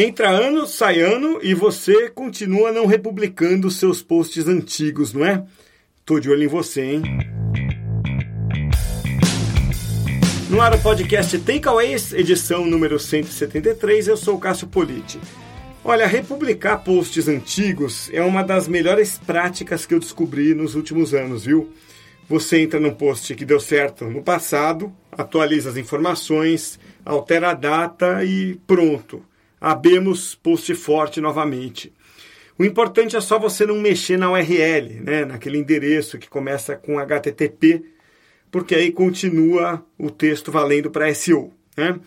Entra ano, sai ano e você continua não republicando seus posts antigos, não é? Tô de olho em você, hein? No ar o podcast Takeaways, edição número 173, eu sou o Cássio Politi. Olha, republicar posts antigos é uma das melhores práticas que eu descobri nos últimos anos, viu? Você entra num post que deu certo no passado, atualiza as informações, altera a data e pronto abemos post forte novamente. O importante é só você não mexer na URL, né, naquele endereço que começa com HTTP, porque aí continua o texto valendo para SEO. Né?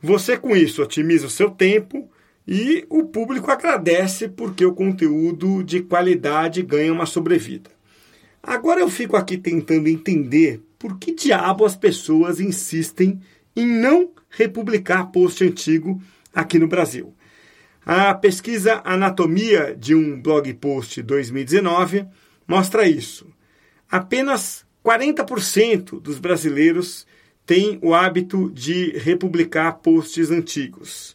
Você com isso otimiza o seu tempo e o público agradece porque o conteúdo de qualidade ganha uma sobrevida. Agora eu fico aqui tentando entender por que diabo as pessoas insistem em não republicar post antigo aqui no Brasil. A pesquisa Anatomia de um blog post 2019 mostra isso. Apenas 40% dos brasileiros têm o hábito de republicar posts antigos.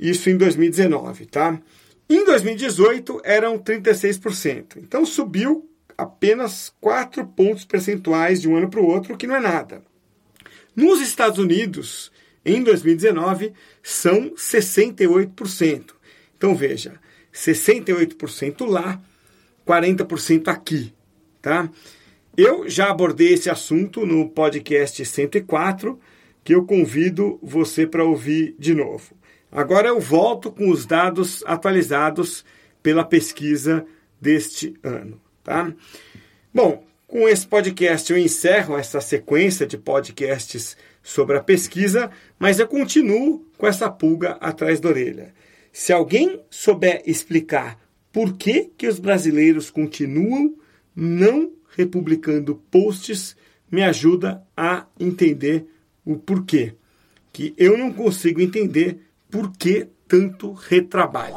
Isso em 2019, tá? Em 2018 eram 36%. Então subiu apenas 4 pontos percentuais de um ano para o outro, o que não é nada. Nos Estados Unidos, em 2019 são 68%. Então veja, 68% lá, 40% aqui, tá? Eu já abordei esse assunto no podcast 104, que eu convido você para ouvir de novo. Agora eu volto com os dados atualizados pela pesquisa deste ano, tá? Bom, com esse podcast eu encerro essa sequência de podcasts sobre a pesquisa, mas eu continuo com essa pulga atrás da orelha. Se alguém souber explicar por que, que os brasileiros continuam não republicando posts, me ajuda a entender o porquê. Que eu não consigo entender por que tanto retrabalho.